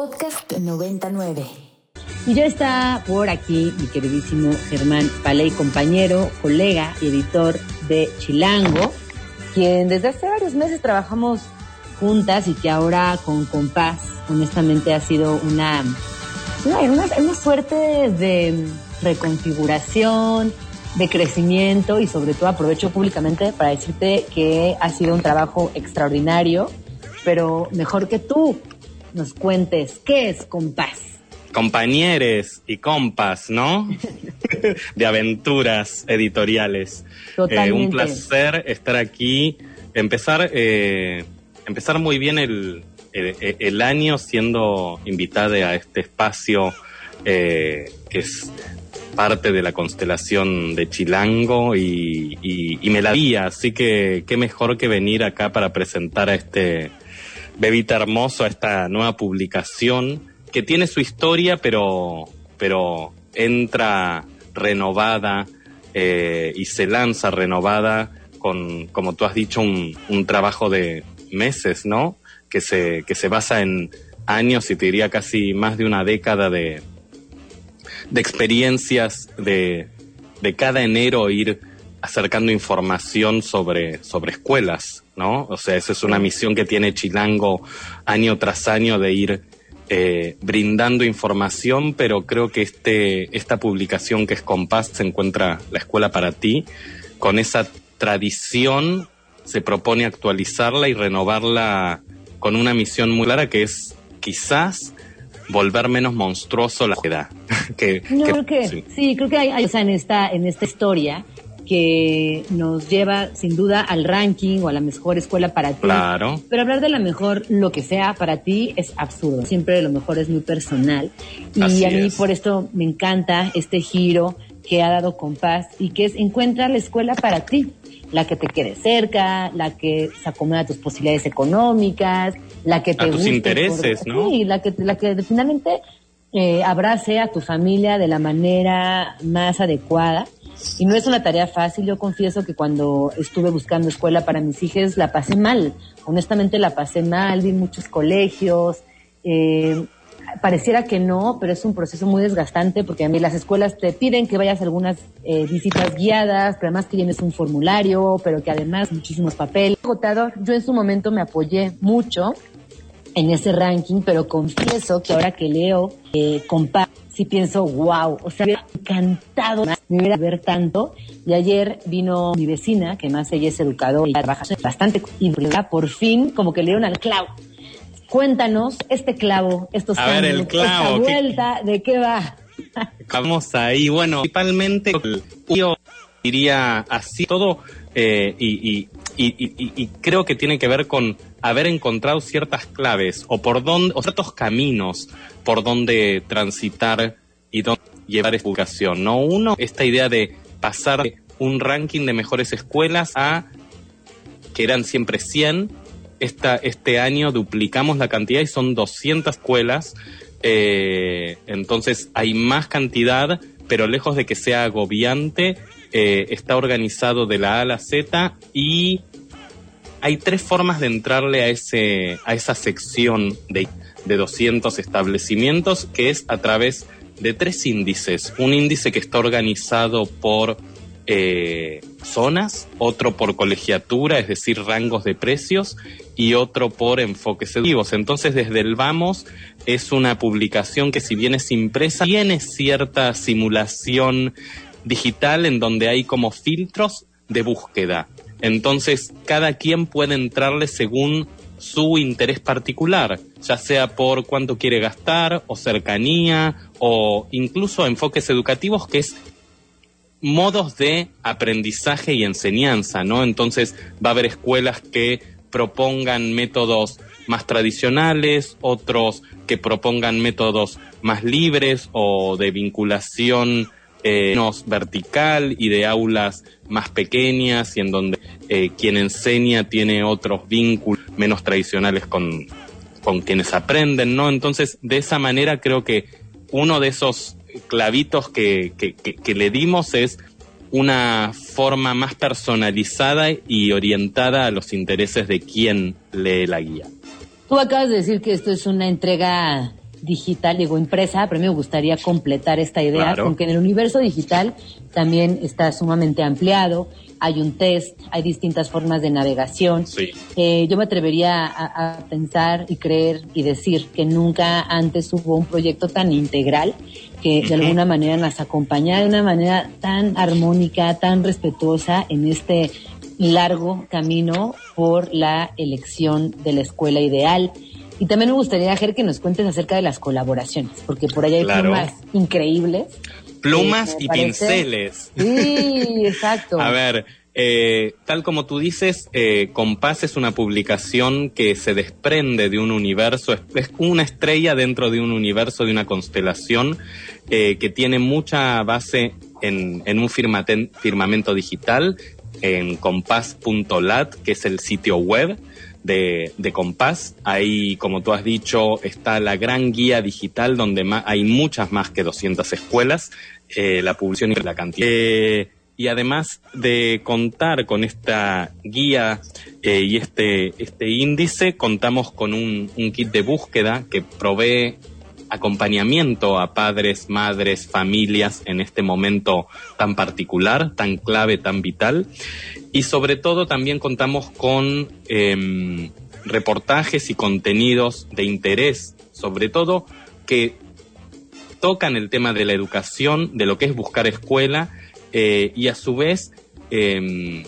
Podcast 99. Y ya está por aquí mi queridísimo Germán Paley, compañero, colega y editor de Chilango, quien desde hace varios meses trabajamos juntas y que ahora con Compás, honestamente ha sido una, una, una suerte de reconfiguración, de crecimiento y sobre todo aprovecho públicamente para decirte que ha sido un trabajo extraordinario, pero mejor que tú nos cuentes qué es Compás. Compañeres y compas, ¿no? de aventuras editoriales. Eh, un placer estar aquí. Empezar, eh, empezar muy bien el, el, año siendo invitada a este espacio eh, que es parte de la constelación de Chilango y, me la vi, así que qué mejor que venir acá para presentar a este bebita hermoso, esta nueva publicación que tiene su historia, pero, pero entra renovada eh, y se lanza renovada con, como tú has dicho, un, un trabajo de meses, ¿no? Que se, que se basa en años y te diría casi más de una década de, de experiencias de, de cada enero ir acercando información sobre, sobre escuelas, ¿no? O sea, esa es una misión que tiene Chilango año tras año de ir eh, brindando información, pero creo que este, esta publicación que es Compás se encuentra la escuela para ti, con esa tradición se propone actualizarla y renovarla con una misión muy clara que es quizás volver menos monstruoso la edad. que, creo que sí. creo que hay, o sea, en esta en esta historia que nos lleva sin duda al ranking o a la mejor escuela para ti. Claro. Pero hablar de la mejor, lo que sea para ti, es absurdo. Siempre lo mejor es muy personal. Y a mí por esto me encanta este giro que ha dado Compás y que es encuentra la escuela para ti la que te quede cerca, la que se acomoda a tus posibilidades económicas, la que te a tus intereses, ¿no? Sí, la que, la que finalmente eh, abrace a tu familia de la manera más adecuada. Y no es una tarea fácil, yo confieso que cuando estuve buscando escuela para mis hijas la pasé mal, honestamente la pasé mal, vi muchos colegios, eh, pareciera que no, pero es un proceso muy desgastante porque a mí las escuelas te piden que vayas algunas eh, visitas guiadas, pero además que llenes un formulario, pero que además muchísimos papeles. Agotador, yo en su momento me apoyé mucho en ese ranking, pero confieso que ahora que leo eh, compa, sí pienso, wow, o sea, me hubiera encantado me hubiera ver tanto. Y ayer vino mi vecina, que más ella es educadora y trabaja bastante, y por fin como que le dieron al clavo Cuéntanos este clavo, estos A ver, el clavo, esta vuelta, ¿de qué va? Vamos ahí. Bueno, principalmente yo diría así todo eh, y, creo que tiene que ver con haber encontrado ciertas claves o por dónde o ciertos caminos por donde transitar y dónde llevar educación. No uno esta idea de pasar un ranking de mejores escuelas a que eran siempre 100 este año duplicamos la cantidad y son 200 escuelas. Eh, entonces hay más cantidad, pero lejos de que sea agobiante, eh, está organizado de la A a la Z y hay tres formas de entrarle a, ese, a esa sección de, de 200 establecimientos, que es a través de tres índices. Un índice que está organizado por eh, zonas, otro por colegiatura, es decir, rangos de precios, y otro por enfoques educativos. Entonces, desde el Vamos es una publicación que si bien es impresa, tiene cierta simulación digital en donde hay como filtros de búsqueda. Entonces, cada quien puede entrarle según su interés particular, ya sea por cuánto quiere gastar o cercanía o incluso enfoques educativos, que es modos de aprendizaje y enseñanza, ¿no? Entonces va a haber escuelas que propongan métodos más tradicionales, otros que propongan métodos más libres o de vinculación eh, vertical y de aulas más pequeñas y en donde eh, quien enseña tiene otros vínculos menos tradicionales con, con quienes aprenden, ¿no? Entonces, de esa manera creo que uno de esos clavitos que, que, le dimos es una forma más personalizada y orientada a los intereses de quien lee la guía. Tú acabas de decir que esto es una entrega digital, digo impresa, pero a mí me gustaría completar esta idea, Claro. porque en el universo digital también está sumamente ampliado, hay un test, hay distintas formas de navegación. Sí. Eh, yo me atrevería a, a pensar y creer y decir que nunca antes hubo un proyecto tan integral que de alguna manera nos acompañara de una manera tan armónica, tan respetuosa en este largo camino por la elección de la escuela ideal. Y también me gustaría, Ger, que nos cuentes acerca de las colaboraciones, porque por allá hay Claro. plumas increíbles. Plumas Sí, y parece. pinceles. Sí, exacto. A ver, eh, tal como tú dices, eh, Compás es una publicación que se desprende de un universo, es, es una estrella dentro de un universo, de una constelación, eh, que tiene mucha base en, en un firmaten- firmamento digital, en compás.lat, que es el sitio web de, Compás. Ahí, como tú has dicho, está la gran guía digital donde hay muchas más que 200 escuelas, eh, la publicación y la cantidad. Eh, y además de contar con esta guía eh, y este, este índice, contamos con un, un kit de búsqueda que provee acompañamiento a padres, madres, familias en este momento tan particular, tan clave, tan vital. Y sobre todo también contamos con em, reportajes y contenidos de interés, sobre todo que tocan el tema de la educación, de lo que es buscar escuela eh, y a su vez em,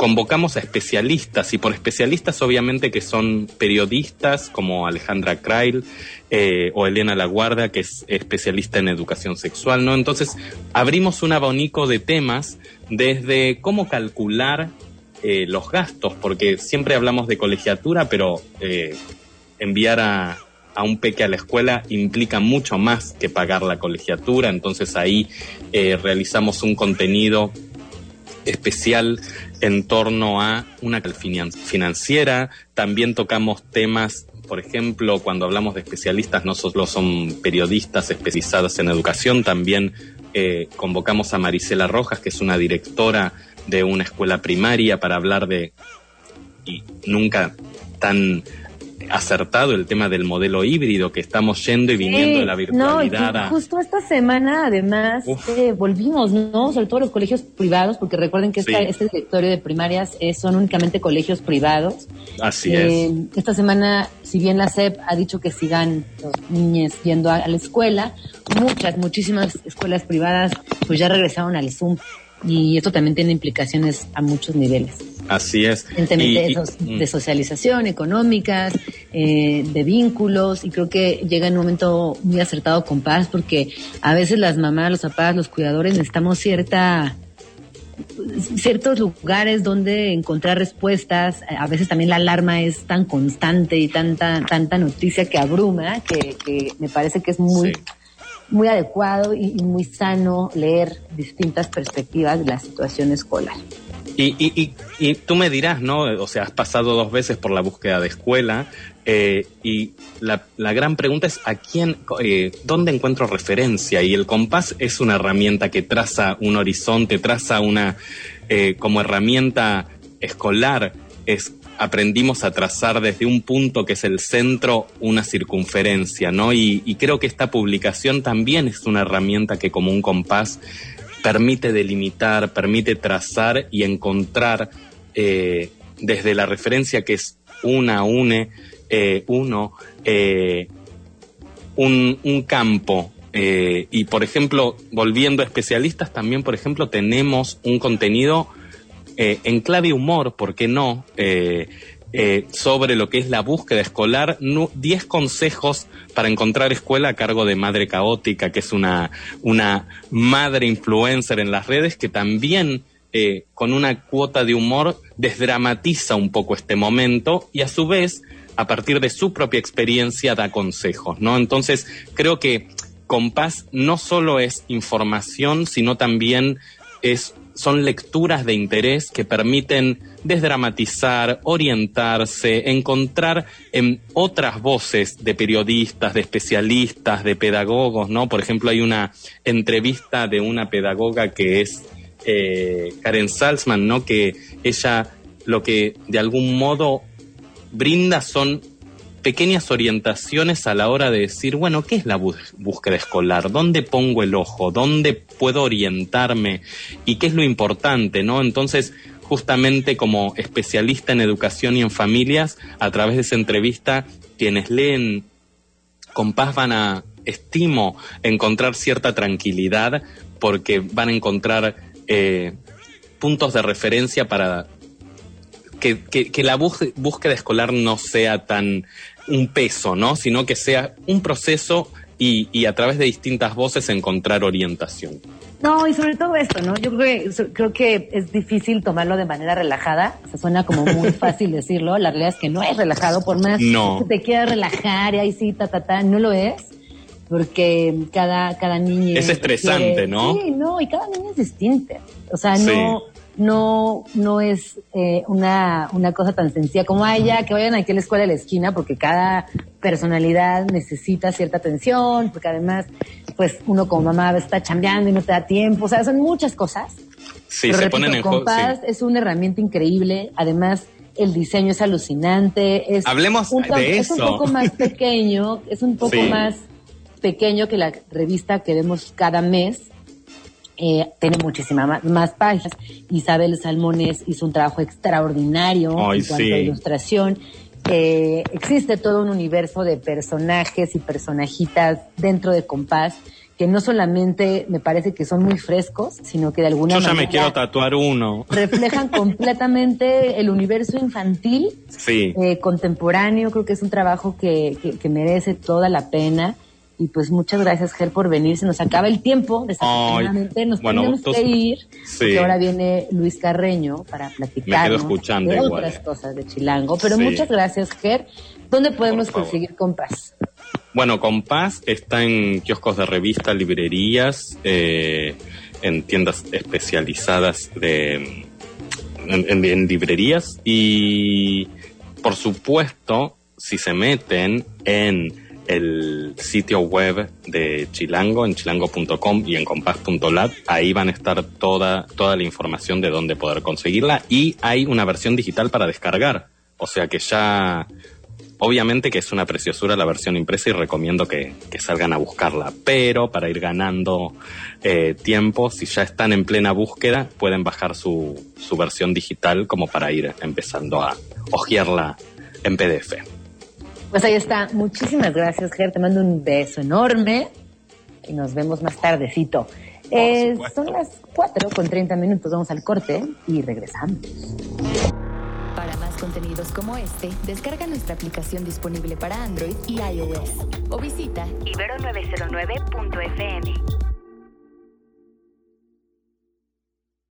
convocamos a especialistas y por especialistas obviamente que son periodistas como Alejandra Krail eh, o Elena Laguarda que es especialista en educación sexual, ¿no? Entonces abrimos un abanico de temas desde cómo calcular eh, los gastos, porque siempre hablamos de colegiatura, pero eh, enviar a, a un peque a la escuela implica mucho más que pagar la colegiatura, entonces ahí eh, realizamos un contenido especial en torno a una finan- financiera, también tocamos temas, por ejemplo, cuando hablamos de especialistas, no solo son periodistas especializadas en educación, también eh, convocamos a Marisela Rojas, que es una directora de una escuela primaria, para hablar de, y nunca tan acertado el tema del modelo híbrido que estamos yendo y viniendo de la No, virtualidad a- justo esta semana, además, eh, volvimos, ¿no? Sobre todo los colegios privados, porque recuerden que esta- este directorio de primarias eh, son únicamente colegios privados. Así Eh, es. Esta semana, si bien la SEP ha dicho que sigan los niños yendo a, a la escuela, muchas, muchísimas escuelas privadas pues ya regresaron al Zoom. Y esto también tiene implicaciones a muchos niveles. Así es. Y- de, mm. de socialización, económicas, eh, de vínculos, y creo que llega en un momento muy acertado con paz, porque a veces las mamás, los papás, los cuidadores necesitamos cierta ciertos lugares donde encontrar respuestas, a veces también la alarma es tan constante y tanta tanta noticia que abruma que, que me parece que es muy Sí. muy adecuado y, y muy sano leer distintas perspectivas de la situación escolar. Y, y, y, y tú me dirás, ¿no? O sea, has pasado dos veces por la búsqueda de escuela eh, y la, gran pregunta es a quién, eh, dónde encuentro referencia. Y el compás es una herramienta que traza un horizonte, traza una, eh, como herramienta escolar, es aprendimos a trazar desde un punto que es el centro una circunferencia, ¿no? Y creo que esta publicación también es una herramienta que como un compás permite delimitar, permite trazar y encontrar eh, desde la referencia que es una, une, eh, uno, eh, un, un campo. y por ejemplo, volviendo a especialistas, también, por ejemplo, tenemos un contenido en clave humor, ¿por qué no? Eh, sobre lo que es la búsqueda escolar, nu- 10 consejos para encontrar escuela a cargo de Madre Caótica, que es una, una madre influencer en las redes que también eh, con una cuota de humor desdramatiza un poco este momento y a su vez, a partir de su propia experiencia, da consejos, ¿no? Entonces, creo que Compás no solo es información, sino también es, son lecturas de interés que permiten desdramatizar, orientarse, encontrar en otras voces de periodistas, de especialistas, de pedagogos, ¿no? Por ejemplo, hay una entrevista de una pedagoga que es eh, Karen Salzman, ¿no? Que ella lo que de algún modo brinda son pequeñas orientaciones a la hora de decir, bueno, ¿qué es la búsqueda escolar? ¿Dónde pongo el ojo? ¿Dónde puedo orientarme? ¿Y qué es lo importante? ¿no? Entonces, justamente como especialista en educación y en familias, a través de esa entrevista, quienes leen Compás van a, estimo, encontrar cierta tranquilidad porque van a encontrar eh, puntos de referencia para que, la búsqueda escolar no sea tan un peso, ¿no? Sino que sea un proceso y, a través de distintas voces encontrar orientación. No, y sobre todo esto, ¿no? Yo creo que, creo que es difícil tomarlo de manera relajada. Se suena como muy fácil decirlo. La realidad es que no es relajado, por más que te quieras relajar y ahí sí, ta, ta, ta, no lo es. Porque cada, cada niño. Es estresante, ¿no? Sí, no, y cada niño es distinto. O sea, no, no, no es eh, una, una cosa tan sencilla como, ay, ya, que vayan aquí a la escuela de la esquina, porque cada personalidad necesita cierta atención, porque además, pues uno como mamá está chambeando y no te da tiempo, o sea, son muchas cosas. Sí, se ponen en es una herramienta increíble, además el diseño es alucinante, es Hablemos de eso. Es un poco más pequeño, es un poco más pequeño que la revista que vemos cada mes, eh, tiene muchísimas más, páginas. Isabel Salmones hizo un trabajo extraordinario en cuanto a ilustración. Eh, existe todo un universo de personajes y personajitas dentro de Compás que no solamente me parece que son muy frescos, sino que de alguna manera... Yo ya me quiero tatuar uno. Reflejan completamente el universo infantil, eh, contemporáneo. Creo que es un trabajo que, que merece toda la pena. Y pues muchas gracias, Ger, por venir. Se nos acaba el tiempo, desafortunadamente. Nos tenemos que ir. Porque ahora viene Luis Carreño para platicar de otras cosas de Chilango. Pero muchas gracias, Ger. ¿Dónde podemos conseguir Compás? Bueno, Compás está en kioscos de revista, librerías, eh, en tiendas especializadas de en librerías y por supuesto si se meten en el sitio web de Chilango, en chilango.com y en compás.lat. Ahí van a estar toda, toda la información de dónde poder conseguirla y hay una versión digital para descargar. O sea que ya, obviamente que es una preciosura la versión impresa y recomiendo que, salgan a buscarla. Pero para ir ganando eh, tiempo, si ya están en plena búsqueda, pueden bajar su, su versión digital como para ir empezando a hojearla en PDF. Pues ahí está. Muchísimas gracias, Ger. Te mando un beso enorme y nos vemos más tardecito. Eh, son las 4 con 30 minutos. Vamos al corte y regresamos. Para más contenidos como este, descarga nuestra aplicación disponible para Android y iOS o visita ibero909.fm.